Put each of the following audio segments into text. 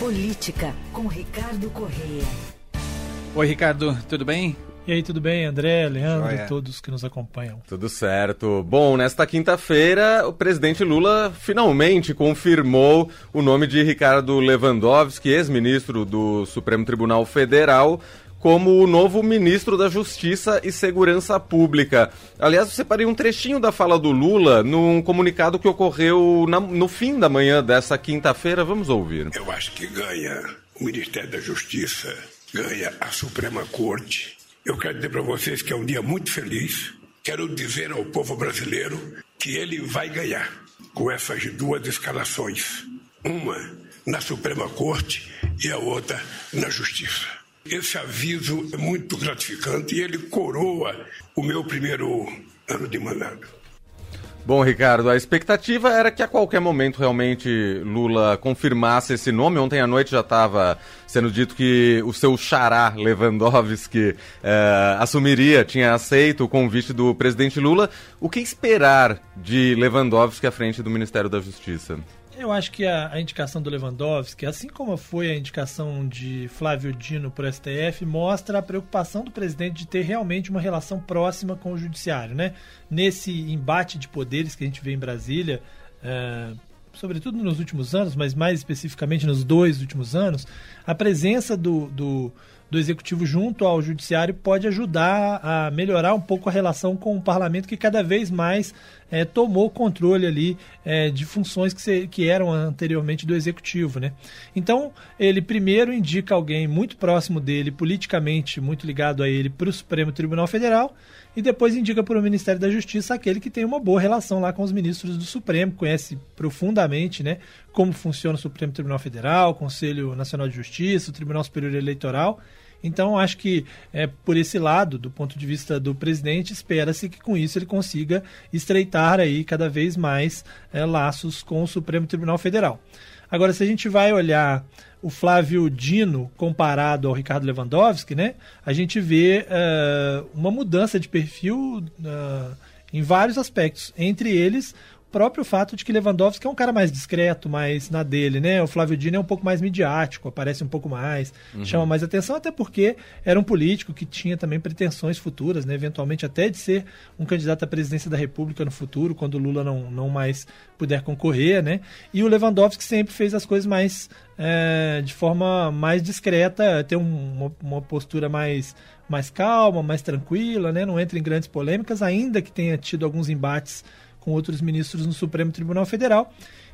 Política, com Ricardo Correia. Oi, Ricardo, tudo bem? E aí, tudo bem, André, Leandro e todos que nos acompanham? Tudo certo. Bom, nesta quinta-feira, o presidente Lula finalmente confirmou o nome de Ricardo Lewandowski, ex-ministro do Supremo Tribunal Federal, como o novo ministro da Justiça e Segurança Pública. Aliás, eu separei um trechinho da fala do Lula num comunicado que ocorreu na, no fim da manhã dessa quinta-feira. Vamos ouvir. Eu acho que ganha o Ministério da Justiça, ganha a Suprema Corte. Eu quero dizer para vocês que é um dia muito feliz. Quero dizer ao povo brasileiro que ele vai ganhar com essas duas escalações. Uma na Suprema Corte e a outra na Justiça. Esse aviso é muito gratificante e ele coroa o meu primeiro ano de mandato. Bom, Ricardo, a expectativa era que a qualquer momento realmente Lula confirmasse esse nome. Ontem à noite já estava sendo dito que o seu xará Lewandowski eh, assumiria, tinha aceito o convite do presidente Lula. O que esperar de Lewandowski à frente do Ministério da Justiça? Eu acho que a, a, indicação do Lewandowski, assim como foi a indicação de Flávio Dino para o STF, mostra a preocupação do presidente de ter realmente uma relação próxima com o judiciário. Né? Nesse embate de poderes que a gente vê em Brasília, é, sobretudo nos últimos anos, mas mais especificamente nos dois últimos anos, a presença do, do do executivo junto ao judiciário pode ajudar a melhorar um pouco a relação com o parlamento que cada vez mais é, tomou controle ali é, de funções que, se, que eram anteriormente do executivo, né? Então ele primeiro indica alguém muito próximo dele, politicamente muito ligado a ele, para o Supremo Tribunal Federal e depois indica para o Ministério da Justiça aquele que tem uma boa relação lá com os ministros do Supremo, conhece profundamente, né? Como funciona o Supremo Tribunal Federal, o Conselho Nacional de Justiça, o Tribunal Superior Eleitoral então, acho que é, por esse lado, do ponto de vista do presidente, espera-se que com isso ele consiga estreitar aí cada vez mais é, laços com o Supremo Tribunal Federal. Agora, se a gente vai olhar o Flávio Dino comparado ao Ricardo Lewandowski, né, a gente vê uh, uma mudança de perfil uh, em vários aspectos. Entre eles, próprio fato de que Lewandowski é um cara mais discreto, mais na dele, né? O Flávio Dino é um pouco mais midiático, aparece um pouco mais, uhum. chama mais atenção, até porque era um político que tinha também pretensões futuras, né? Eventualmente até de ser um candidato à presidência da República no futuro, quando o Lula não, não mais puder concorrer, né? E o Lewandowski sempre fez as coisas mais é, de forma mais discreta, ter um, uma, uma postura mais mais calma, mais tranquila, né? Não entra em grandes polêmicas, ainda que tenha tido alguns embates com outros ministros no Supremo Tribunal Federal.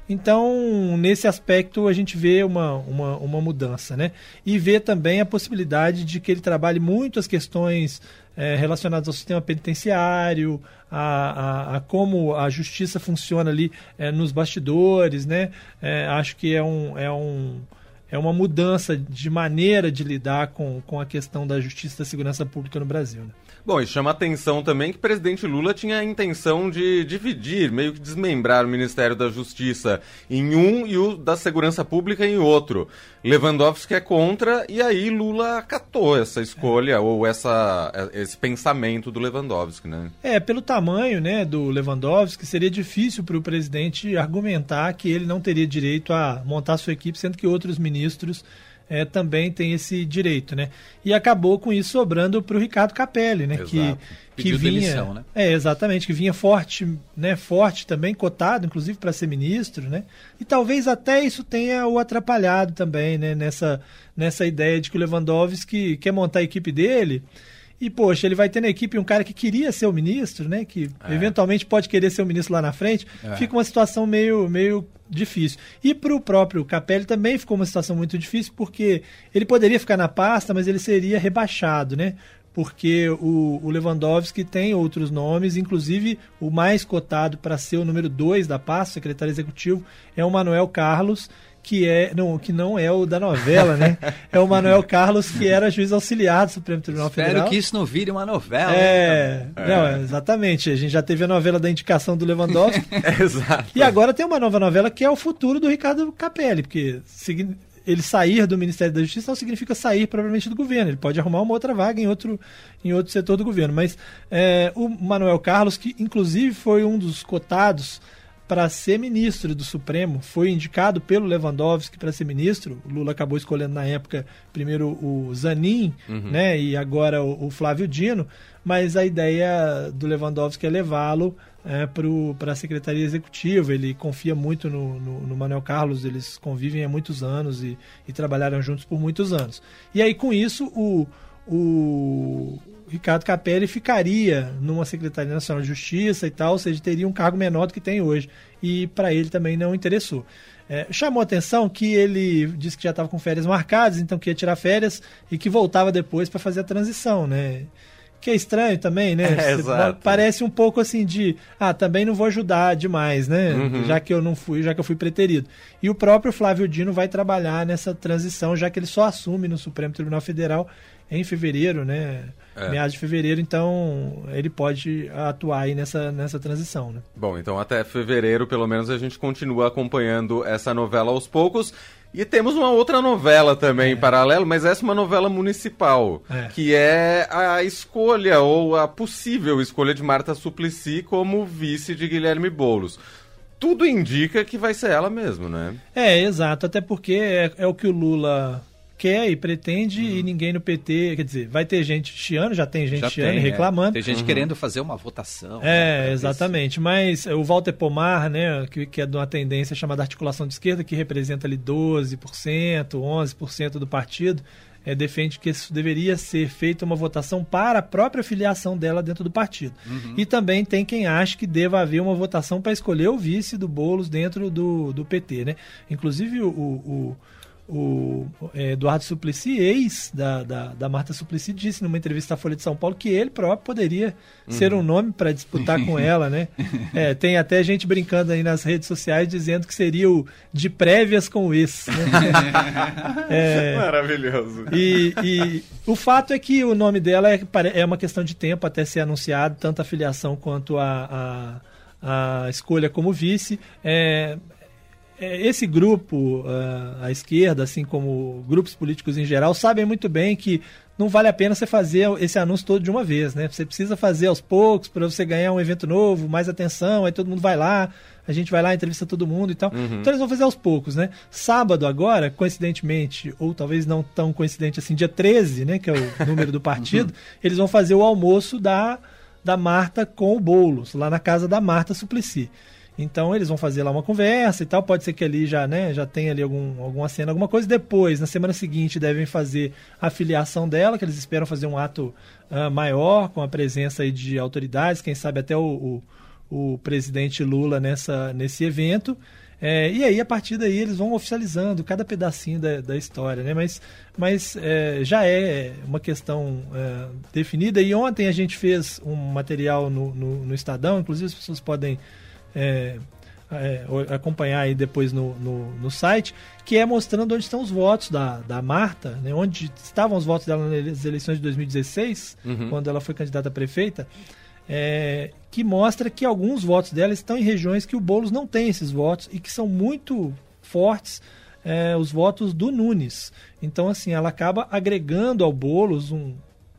Então, nesse aspecto, a gente vê uma, uma, uma, mudança, né? E vê também a possibilidade de que ele trabalhe muito as questões é, relacionadas ao sistema penitenciário, a, a, a, como a justiça funciona ali é, nos bastidores, né? É, acho que é um, é um é uma mudança de maneira de lidar com, com a questão da justiça e da segurança pública no Brasil. Né? Bom, e chama atenção também que o presidente Lula tinha a intenção de dividir, meio que desmembrar o Ministério da Justiça em um e o da Segurança Pública em outro. Lewandowski é contra e aí Lula acatou essa escolha ou essa, esse pensamento do Lewandowski, né? É, pelo tamanho né, do Lewandowski, seria difícil para o presidente argumentar que ele não teria direito a montar sua equipe, sendo que outros ministros é, também tem esse direito, né? E acabou com isso sobrando para o Ricardo Capelli, né? Exato. Que, que vinha, demissão, né? É, exatamente, que vinha forte, né? Forte também, cotado, inclusive para ser ministro, né? E talvez até isso tenha o atrapalhado também, né? Nessa, nessa ideia de que o Lewandowski quer montar a equipe dele e, poxa, ele vai ter na equipe um cara que queria ser o ministro, né? Que é. eventualmente pode querer ser o ministro lá na frente. É. Fica uma situação meio, meio difícil. E para o próprio Capelli também ficou uma situação muito difícil, porque ele poderia ficar na pasta, mas ele seria rebaixado, né? Porque o, o Lewandowski tem outros nomes, inclusive o mais cotado para ser o número 2 da pasta, secretário executivo, é o Manuel Carlos, que é não, que não é o da novela, né? É o Manuel Carlos, que era juiz auxiliar do Supremo Tribunal Espero Federal. Espero que isso não vire uma novela. É, né? não, exatamente. A gente já teve a novela da indicação do Lewandowski. é, exato. E agora tem uma nova novela que é o futuro do Ricardo Capelli, porque ele sair do Ministério da Justiça não significa sair provavelmente do governo. Ele pode arrumar uma outra vaga em outro, em outro setor do governo. Mas é, o Manuel Carlos, que inclusive foi um dos cotados para ser ministro do Supremo, foi indicado pelo Lewandowski para ser ministro. O Lula acabou escolhendo na época primeiro o Zanin, uhum. né, e agora o, o, Flávio Dino, mas a ideia do Lewandowski é levá-lo é, para a Secretaria Executiva. Ele confia muito no, no, no, Manuel Carlos, eles convivem há muitos anos e, e trabalharam juntos por muitos anos. E aí, com isso, o, o Ricardo Capelli ficaria numa Secretaria Nacional de Justiça e tal, ou seja, teria um cargo menor do que tem hoje. E para ele também não interessou. É, chamou atenção que ele disse que já estava com férias marcadas, então que ia tirar férias e que voltava depois para fazer a transição, né? Que é estranho também, né? É, parece um pouco assim de, ah, também não vou ajudar demais, né? Uhum. Já que eu não fui, já que eu fui preterido. E o próprio Flávio Dino vai trabalhar nessa transição, já que ele só assume no Supremo Tribunal Federal em fevereiro, né? É. Meados de fevereiro, então ele pode atuar aí nessa, nessa transição, né? Bom, então até fevereiro, pelo menos, a gente continua acompanhando essa novela aos poucos. E temos uma outra novela também é. em paralelo, mas essa é uma novela municipal, é. que é a escolha ou a possível escolha de Marta Suplicy como vice de Guilherme Boulos tudo indica que vai ser ela mesmo, né? É, exato. Até porque é, é o que o Lula quer e pretende uhum. e ninguém no PT, quer dizer, vai ter gente chiando, já tem gente já chiando tem, e é. reclamando. É. Tem gente uhum. querendo fazer uma votação. É, né, exatamente. Mas o Walter Pomar, né, que, que é de uma tendência chamada articulação de esquerda, que representa ali 12%, 11% do partido, é, defende que isso deveria ser feita uma votação para a própria filiação dela dentro do partido. Uhum. E também tem quem acha que deva haver uma votação para escolher o vice do Boulos dentro do, do PT. Né? Inclusive o, o o é, Eduardo Suplicy, ex da, da, da, Marta Suplicy, disse numa entrevista à Folha de São Paulo que ele próprio poderia uhum. ser um nome para disputar com ela, né? É, tem até gente brincando aí nas redes sociais dizendo que seria o de prévias com o ex. Né? É, Maravilhoso. E, e, o fato é que o nome dela é, é uma questão de tempo até ser anunciado, tanto a filiação quanto a, a, a escolha como vice. É, é, esse grupo, a esquerda, assim como grupos políticos em geral, sabem muito bem que não vale a pena você fazer esse anúncio todo de uma vez, né? Você precisa fazer aos poucos para você ganhar um evento novo, mais atenção, aí todo mundo vai lá, a gente vai lá, entrevista todo mundo e tal. Uhum. Então eles vão fazer aos poucos, né? Sábado agora, coincidentemente, ou talvez não tão coincidente assim, dia 13, né, que é o número do partido, uhum. eles vão fazer o almoço da, da Marta com o Boulos, lá na casa da Marta Suplicy. Então eles vão fazer lá uma conversa e tal. Pode ser que ali já, né, já tenha ali algum, alguma cena, alguma coisa. Depois, na semana seguinte, devem fazer a filiação dela, que eles esperam fazer um ato uh, maior, com a presença de autoridades, quem sabe até o, o, o presidente Lula nessa, nesse evento. É, e aí, a partir daí, eles vão oficializando cada pedacinho da, da história, né? Mas, mas é, já é uma questão é, definida. E ontem a gente fez um material no, no, no Estadão, inclusive as pessoas podem é, é, acompanhar aí depois no, no, no, site, que é mostrando onde estão os votos da, da Marta, né, onde estavam os votos dela nas eleições de 2016, uhum. quando ela foi candidata a prefeita, é, que mostra que alguns votos dela estão em regiões que o Boulos não tem esses votos e que são muito fortes é, os votos do Nunes. Então, assim, ela acaba agregando ao Boulos um,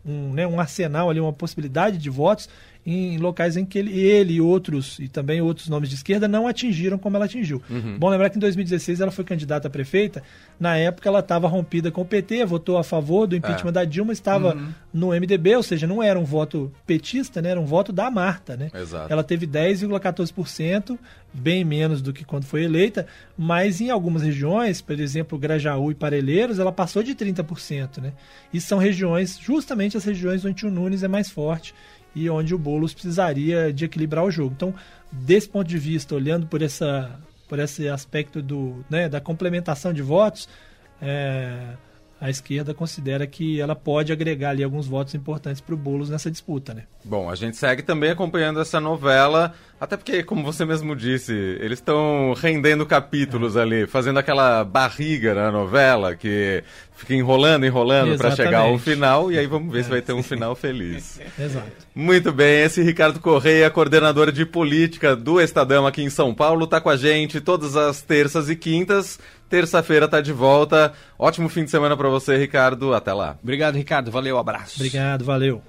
um, né, um arsenal ali, uma possibilidade de votos em locais em que ele, ele e outros, e também outros nomes de esquerda, não atingiram como ela atingiu. Uhum. Bom lembrar que em 2016 ela foi candidata a prefeita, na época ela estava rompida com o PT, votou a favor do impeachment é. da Dilma, estava uhum. no MDB, ou seja, não era um voto petista, né, era um voto da Marta. Né? Exato. Ela teve 10,14%, bem menos do que quando foi eleita, mas em algumas regiões, por exemplo, Grajaú e Parelheiros, ela passou de 30%. Né? E são regiões, justamente as regiões onde o Nunes é mais forte e onde o Boulos precisaria de equilibrar o jogo. Então, desse ponto de vista, olhando por, essa, por esse aspecto do, né, da complementação de votos, é, a esquerda considera que ela pode agregar ali alguns votos importantes para o Boulos nessa disputa, né? Bom, a gente segue também acompanhando essa novela, até porque, como você mesmo disse, eles estão rendendo capítulos é. ali, fazendo aquela barriga na novela que fica enrolando, enrolando para chegar ao final, e aí vamos ver é, se vai ter um final feliz. Exato. Muito bem, esse Ricardo Correia, coordenador de política do Estadão aqui em São Paulo, está com a gente todas as terças e quintas. Terça-feira tá de volta. Ótimo fim de semana para você, Ricardo. Até lá. Obrigado, Ricardo. Valeu, abraço. Obrigado, valeu.